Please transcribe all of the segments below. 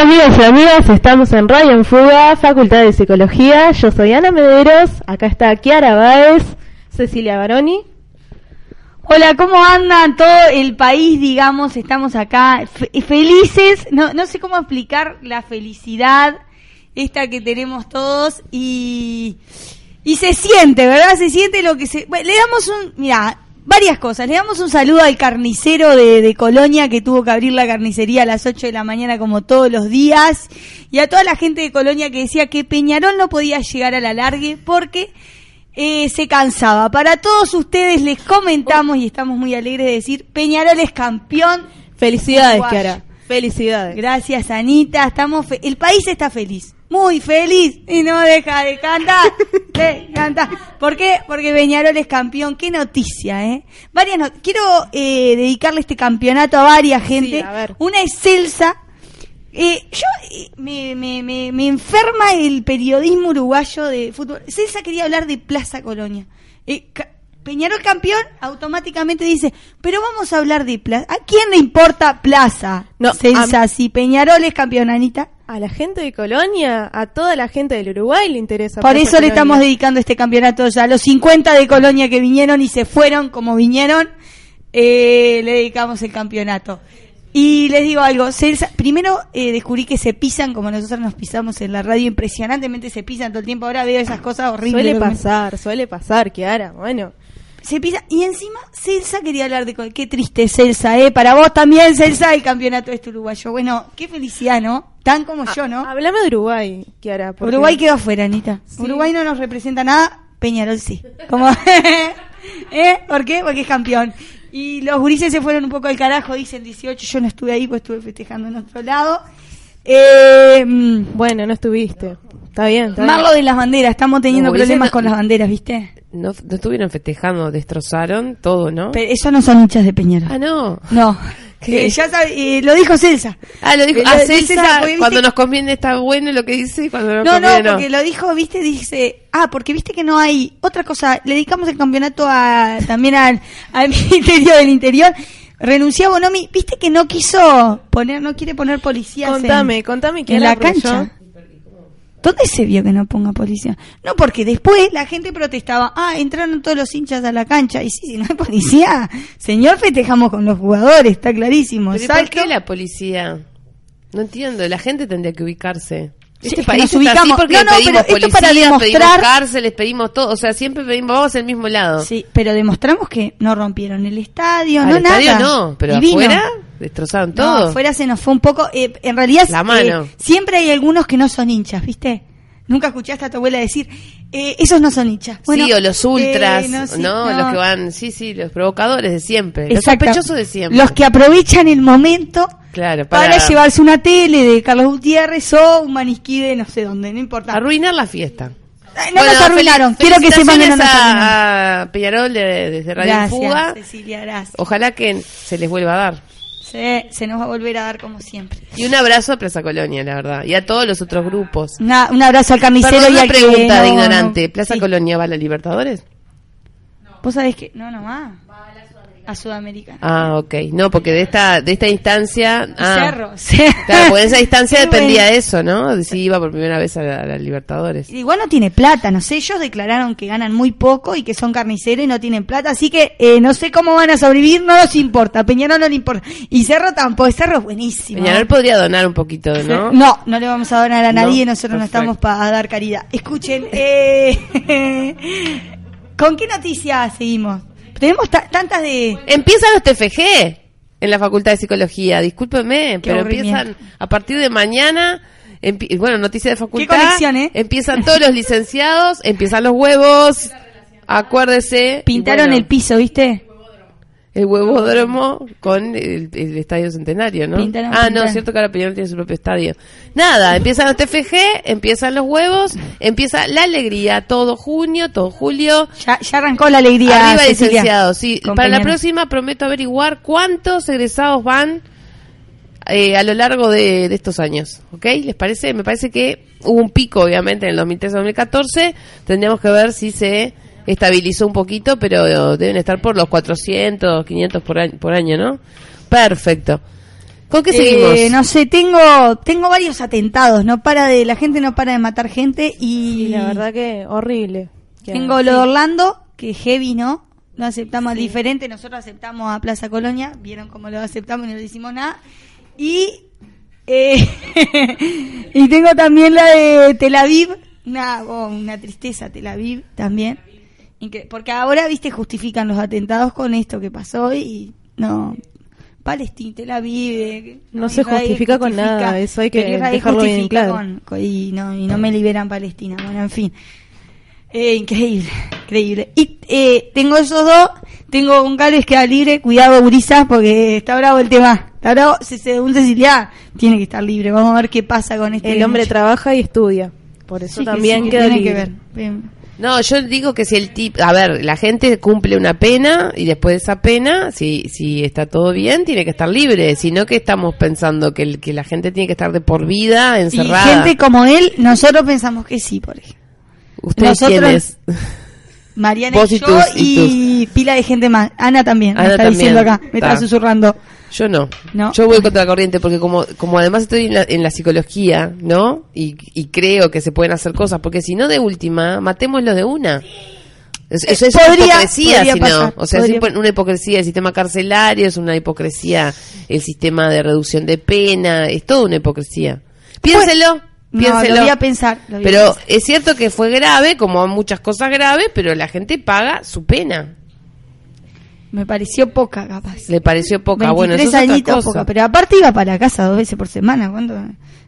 Hola amigos y amigas, estamos en Radio en Fuga, Facultad de Psicología. Yo soy Ana Mederos, acá está Kiara Báez, Cecilia Baroni. Hola, ¿cómo andan todo el país? Digamos, estamos acá fe- felices. No, no sé cómo explicar la felicidad esta que tenemos todos y, y se siente, ¿verdad? Se siente lo que se... le damos un... Mira, varias cosas. Le damos un saludo al carnicero de, de Colonia que tuvo que abrir la carnicería a las 8 de la mañana como todos los días. Y a toda la gente de Colonia que decía que Peñarol no podía llegar a la largue porque eh, se cansaba. Para todos ustedes les comentamos y estamos muy alegres de decir, Peñarol es campeón. Felicidades. Kiara. Felicidades. Gracias, Anita. Estamos fe- el país está feliz, muy feliz y no deja de cantar, de cantar. ¿Por qué? Porque Peñarol es campeón. Qué noticia, ¿eh? Varias Quiero eh, dedicarle este campeonato a varias gente. a ver. Una es Celsa. Eh, yo eh, me, me, me, me enferma el periodismo uruguayo de fútbol. Celsa quería hablar de Plaza Colonia. Eh, Peñarol campeón automáticamente dice, pero vamos a hablar de Plaza. ¿A quién le importa Plaza? No, Celsa, a- si Peñarol es campeón, Anita. A la gente de Colonia, a toda la gente del Uruguay le interesa. Por Plaza eso le estamos dedicando este campeonato ya. A los 50 de Colonia que vinieron y se fueron como vinieron, eh, le dedicamos el campeonato. Y les digo algo, Celsa, primero eh, descubrí que se pisan como nosotros nos pisamos en la radio, impresionantemente se pisan todo el tiempo. Ahora veo esas cosas horribles. Suele pasar, suele pasar, Kiara. Bueno, Se pisa. Y encima, Celsa quería hablar de... Qué triste, Celsa, ¿eh? Para vos también, Celsa, el campeonato este uruguayo. Bueno, qué felicidad, ¿no? Tan como yo, ¿no? hablame de Uruguay, Kiara. porque- Uruguay quedó afuera, Anita. Sí. Uruguay no nos representa nada, Peñarol sí. Como, ¿Eh? ¿Por qué? Porque es campeón. Y los gurises se fueron un poco al carajo, dicen 18, yo no estuve ahí, pues estuve festejando en otro lado. Eh, mm, Bueno, no estuviste. Está bien, está bien. Marlo de las banderas, estamos teniendo problemas no- con las banderas, ¿viste? No, no estuvieron festejando, destrozaron todo, ¿no? Pero esos no son hinchas de Peñarol. ah, no. No. ¿Qué? Eh, ya sabe, eh, lo dijo Celsa. Ah, lo dijo. Eh, Ah, Celsa, Celsa, porque viste cuando nos conviene está bueno lo que dice y cuando no nos No, no, conviene no. porque lo dijo, viste, dice, ah, porque viste que no hay otra cosa, le dedicamos el campeonato a, también al, al Ministerio del Interior, renunció a Bonomi, viste que no quiso poner, no quiere poner policías en- Contame, contame, en, la cancha. yo- ¿Dónde se vio que no ponga policía? No, porque después la gente protestaba, ah, entraron todos los hinchas a la cancha, y sí, si no hay policía, señor, festejamos con los jugadores, está clarísimo. Pero ¿y ¿Por qué la policía? No entiendo, la gente tendría que ubicarse. Este país nos está así ubicamos. porque No, no, pedimos pero esto para demostrar- pedimos cárceles, pedimos todo, o sea, siempre pedimos, vamos al mismo lado. Sí, pero demostramos que no rompieron el estadio, Al no estadio nada. no, pero Divino. afuera destrozaron No, todo. afuera se nos fue un poco. eh, en realidad, La mano. eh, siempre hay algunos que no son hinchas, ¿viste? Nunca escuchaste a tu abuela decir, eh, esos no son hinchas. Bueno, sí, o los ultras, eh, no, sí, Los que van, sí, sí, los provocadores de siempre, los sospechosos de siempre. Los que aprovechan el momento Claro, para, para, llevarse una tele de Carlos Gutiérrez o un maniquí de no sé dónde, no importa. arruinar la fiesta. Ay, no Bueno, nos arruinaron, quiero que sepan que no nos felicitaciones arruinaron. a, Peñarol de- desde Radio Gracias, Fuga. Cecilia, gracias. Ojalá que se les vuelva a dar. Se, se nos va a volver a dar como siempre. Y un abrazo a Plaza Colonia, la verdad. Y a todos los otros grupos. Una- un abrazo al carnicero Perdón, y una al que pregunta no- de ignorante. no- ¿Plaza sí. Colonia va a la Libertadores? ¿Vos sabés que no nomás? A Sudamericana. Ah, ok. No, porque de esta de esta instancia... ah, Cerro, Cerro. Claro, porque en esa instancia dependía bueno. de eso, ¿no? De si iba por primera vez a la, a la Libertadores. Igual no tiene plata, no sé, ellos declararon que ganan muy poco y que son carniceros y no tienen plata, así que eh, no sé cómo van a sobrevivir, no nos importa, Peñarol no le importa. Y Cerro tampoco, Cerro es buenísimo. Peñarol podría donar un poquito, ¿no? No, no le vamos a donar a No, nadie, nosotros no estamos para dar caridad. Escuchen, eh, ¿con qué noticias seguimos? Tenemos ta- tantas de... Empiezan los TFG en la Facultad de Psicología, discúlpeme, pero empiezan a partir de mañana, bueno, noticia de facultad, conexión, eh? empiezan todos los licenciados, empiezan los huevos, acuérdese. Pintaron Bueno, el piso, ¿viste? El huevódromo con el, el estadio centenario, ¿no? Ah, no, es cierto que ahora Peñarol tiene su propio estadio. Nada, empiezan los TFG, empiezan los huevos, empieza la alegría, todo junio, todo julio. Ya, ya arrancó la alegría. Arriba Cecilia, licenciados, sí. Para la próxima prometo averiguar cuántos egresados van eh, a lo largo de, de estos años, ¿ok? ¿Les parece? Me parece que hubo un pico, obviamente, en el 2013-2014. Tendríamos que ver si se estabilizó un poquito, pero deben estar por los 400, 500 por año, por año ¿no? Perfecto. ¿Con qué Eh, seguimos? no sé, tengo tengo varios atentados, no para de la gente no para de matar gente y Y la verdad que horrible. Tengo lo de Orlando, que heavy, ¿no? No aceptamos diferente, nosotros aceptamos a Plaza Colonia, vieron cómo lo aceptamos y no le hicimos nada. Y eh, y tengo también la de Tel Aviv, una, oh, una tristeza Tel Aviv también. Porque ahora, viste, justifican los atentados con esto que pasó y no. Palestina, Tel Aviv. eh, No se justifica con nada, eso hay que dejarlo bien justifica claro. con- con- y, no, y no me liberan Palestina. Bueno, en fin. Eh, increíble, increíble. Y eh, tengo esos dos, tengo un Gales que libre, cuidado Uriza, porque está bravo el tema. Está bravo, se- según Cecilia, tiene que estar libre. Vamos a ver qué pasa con este El hombre trabaja y estudia. Por eso Sí, que también que queda tiene que libre. ver. Bien. No, yo digo que si el tip, a ver, la gente cumple una pena y después de esa pena, si si está todo bien, tiene que estar libre, sino que estamos pensando que, el- que la gente tiene que estar de por vida Y encerrada. gente como él, nosotros pensamos que sí, por ejemplo. ¿Usted nosotros- quién es? Mariana Vos y y yo pila de gente más. Ana también, me Ana está también. diciendo acá, me está susurrando. Yo no. No. Yo voy contra la corriente porque como, como además estoy en la, en la psicología, ¿no? Y, y creo que se pueden hacer cosas, porque si no de última, matémoslo de una. Es- Eso es, una hipocresía, si no. O sea, es podría- una hipocresía el sistema carcelario, es una hipocresía el sistema de reducción de pena, es toda una hipocresía. Piénselo, piénselo. lo voy a pensar. lo voy a Pero pensar. es cierto que fue grave, como muchas cosas graves, pero la gente paga su pena. Me pareció poca, capaz. Le pareció poca. 23 Bueno, eso es otra añitos, cosa. poca. Pero aparte iba para la casa dos veces por semana. ¿cuánto?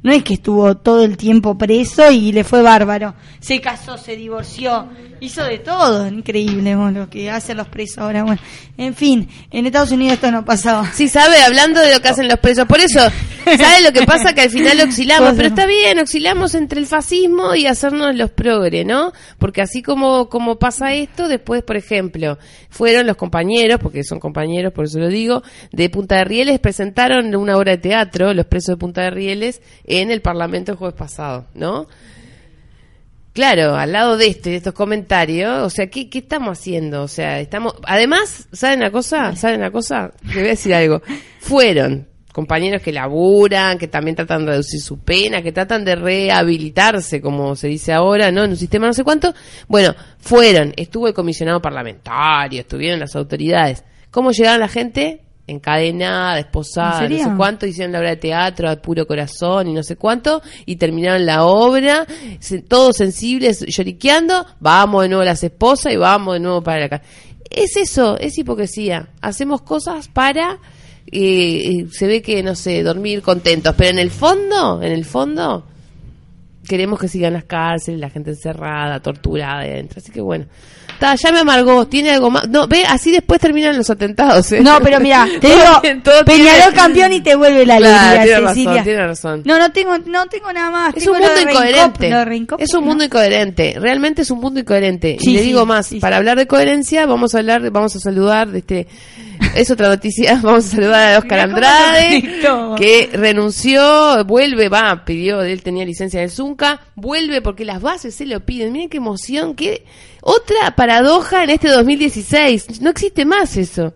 No es que estuvo todo el tiempo preso y le fue bárbaro. Se casó, se divorció, hizo de todo. Increíble bueno, lo que hacen los presos ahora. Bueno, en fin, en Estados Unidos esto no pasaba. Sí, sabe, hablando de lo que hacen los presos. Por eso, ¿sabe lo que pasa? Que al final oscilamos, pero está bien, oscilamos entre el fascismo y hacernos los progre, ¿no? Porque así como, como pasa esto, después, por ejemplo, fueron los compañeros, porque son compañeros, por eso lo digo, de Punta de Rieles, presentaron una obra de teatro, los presos de Punta de Rieles, en el Parlamento el jueves pasado, ¿no? Claro, al lado de este, de estos comentarios, o sea, ¿qué, qué estamos haciendo? O sea, estamos, además, ¿saben una cosa? ¿Saben una cosa? Le voy a decir algo. Fueron compañeros que laburan, que también tratan de reducir su pena, que tratan de rehabilitarse, como se dice ahora, ¿no? En un sistema no sé cuánto. Bueno, fueron, estuvo el comisionado parlamentario, estuvieron las autoridades. ¿Cómo llegaron la gente? Encadenada, esposada, ¿En no sé cuánto, hicieron la obra de teatro a puro corazón y no sé cuánto, y terminaron la obra, todos sensibles, lloriqueando, vamos de nuevo las esposas y vamos de nuevo para la casa. Es eso, es hipocresía. Hacemos cosas para, eh, se ve que, no sé, dormir contentos, pero en el fondo, en el fondo, queremos que sigan las cárceles, la gente encerrada, torturada ahí adentro. Así que bueno. Ta, ya me amargó, tiene algo más. No, ve, así después terminan los atentados. ¿eh? No, pero mira, te digo, Peñarol campeón y te vuelve la Claro, alegría, tiene Cecilia. razón, tiene razón. No, no tengo, no tengo nada más. Es Tengo un mundo de incoherente. de Es un ¿no? mundo incoherente. Realmente es un mundo incoherente. Sí, y le sí, digo más, sí, para hablar de coherencia, vamos a hablar, vamos a saludar de este, es otra noticia, vamos a saludar a Oscar Andrade, que renunció, vuelve, va, pidió, él tenía licencia del Zunca, vuelve porque las bases se lo piden. Miren qué emoción, qué, otra paradoja en este 2016. No existe más eso.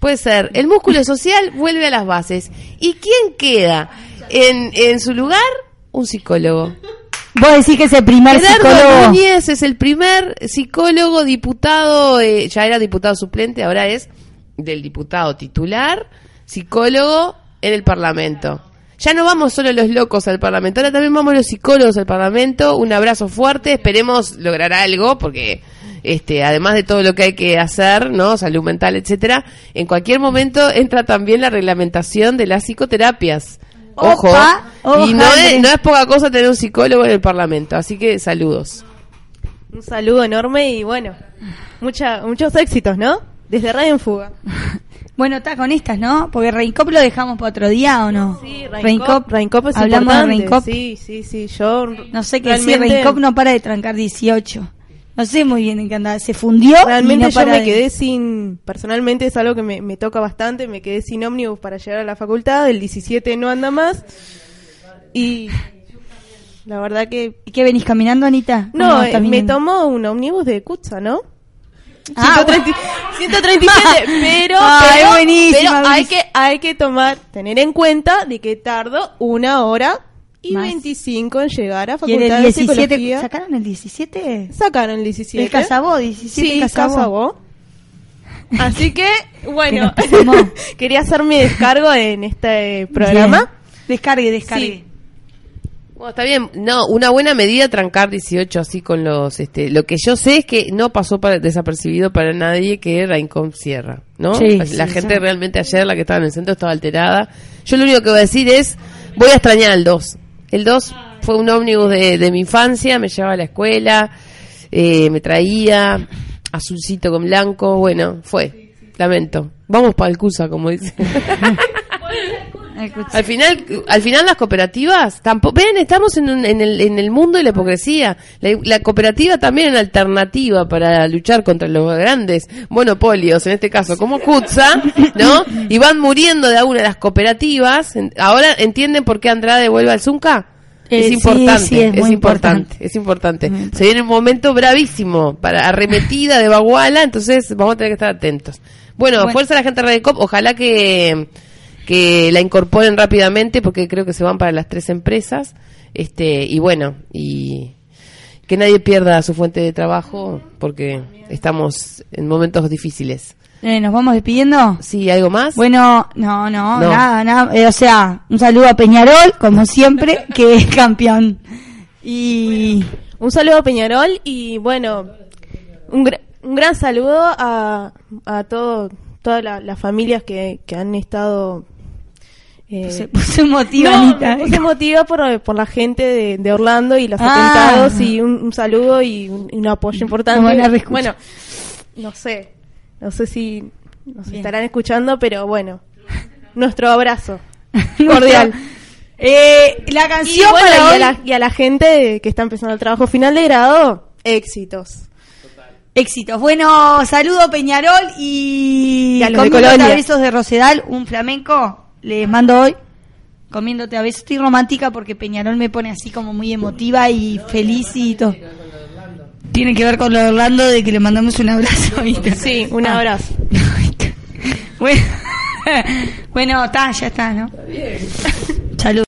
Puede ser. El músculo social vuelve a las bases. ¿Y quién queda en, en su lugar? Un psicólogo. Vos decís que es el primer Gerardo psicólogo. Núñez es el primer psicólogo diputado, eh, ya era diputado suplente, ahora es del diputado titular, psicólogo en el Parlamento. Ya no vamos solo los locos al Parlamento, ahora también vamos los psicólogos al Parlamento. Un abrazo fuerte, esperemos lograr algo, porque este, además de todo lo que hay que hacer, ¿no? Salud mental, etcétera, en cualquier momento entra también la reglamentación de las psicoterapias. Ojo, Opa, y no es, no es poca cosa tener un psicólogo en el Parlamento, así que saludos. Un saludo enorme y bueno, mucha, muchos éxitos, ¿no? Desde Radio en Fuga. Bueno, está con estas, ¿no? Porque Reincop lo dejamos para otro día, ¿o no? Sí, Reincop, Reincop es Hablamos de importante. Reincop. Sí, sí, sí, yo No sé qué decir, Reincop no para de trancar 18. No sé muy bien en qué anda. Se fundió Realmente y no yo para me de- quedé sin, personalmente es algo que me, me toca bastante, me quedé sin ómnibus para llegar a la facultad, el 17 no anda más y la verdad que... ¿Y qué venís caminando, Anita? No, ¿Cómo eh, me tomó un ómnibus de Kutza, ¿no? Ah, 130 137, pero, Ah, pero, es pero hay que hay que tomar, tener en cuenta de que tardo una hora y Más. 25 en llegar a Y en facultad el de 17, psicología. ¿sacaron el 17? Sacaron el 17. El Casabó, 17 Sí, Casabó. Casabó. Así que, bueno, Que quería hacer mi descargo en este programa. Bien. Descargue, descargue. Sí. Bueno, está bien. No, una buena medida trancar 18 así con los... este Lo que yo sé es que no pasó para- desapercibido para nadie que Raincom cierra, ¿no? Sí, la sí, gente realmente ayer, la que estaba en el centro, estaba alterada. Yo lo único que voy a decir es, voy a extrañar al 2. El 2 fue un ómnibus de, de mi infancia, me llevaba a la escuela, eh, me traía azulcito con blanco, bueno, fue. Lamento. Vamos para el CUSA, como dice. Al final, al final las cooperativas, tampoco, ven, estamos en, un- en, el, en el mundo de la hipocresía. La, la cooperativa también es una alternativa para luchar contra los grandes monopolios, en este caso como Kutza, ¿no? Y van muriendo de alguna de las cooperativas. Ahora entienden por qué Andrade vuelve al Zunca. Eh, Es importante, sí, es importante, importante. es importante. Se viene un momento bravísimo para arremetida de Baguala, entonces vamos a tener que estar atentos. Bueno, Bueno. fuerza a la gente de Radio Cop, ojalá que, que la incorporen rápidamente porque creo que se van para las tres empresas. Este, y bueno, y que nadie pierda su fuente de trabajo porque estamos en momentos difíciles. Eh, ¿Nos vamos despidiendo? Sí, ¿algo más? Bueno, no, no, No. nada, nada. Eh, o sea, un saludo a Peñarol, como siempre, que es campeón. Y Un saludo a Peñarol y bueno, un, gra- un gran saludo a, a todo, todas la- las familias que, que han estado... eh, se puso emotiva, no, Anita. me puse emotiva por, por la gente de, de Orlando y los Ah. atentados y un, un saludo y un, y un apoyo importante. Bueno, no sé, no sé si nos Bien. estarán escuchando, pero bueno, nuestro abrazo Cordial. Eh, la Y, canción bueno, para y a hoy- la, y a la gente que está empezando el trabajo final de grado, éxitos. Éxitos. Bueno, saludo Peñarol y, Y a los de besos de Rosedal, un flamenco, les mando hoy. Comiéndote a besos. Estoy romántica porque Peñarol me pone así como muy emotiva y feliz y todo. Tiene que ver con lo de Orlando de que le mandamos un abrazo. ¿viste? Sí, un Ah. abrazo. bueno, bueno, está, ya está, ¿no?